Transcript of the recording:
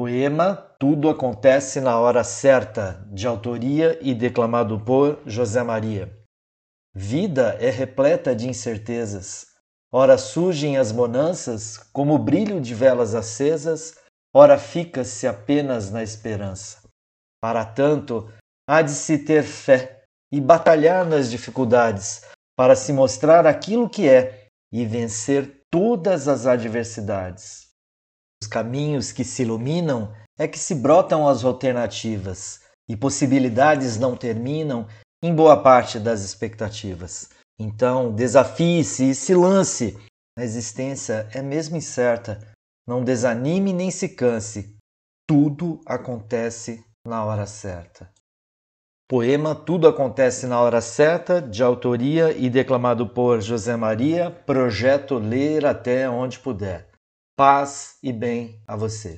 Poema Tudo Acontece na Hora Certa, de autoria e declamado por José Maria. Vida é repleta de incertezas. Ora surgem as bonanças, como o brilho de velas acesas, ora fica-se apenas na esperança. Para tanto, há de se ter fé e batalhar nas dificuldades, para se mostrar aquilo que é e vencer todas as adversidades. Os caminhos que se iluminam é que se brotam as alternativas, e possibilidades não terminam em boa parte das expectativas. Então, desafie-se e se lance. A existência é mesmo incerta. Não desanime nem se canse. Tudo acontece na hora certa. Poema Tudo Acontece na Hora Certa, de autoria e declamado por José Maria, projeto Ler Até Onde Puder. Paz e bem a você.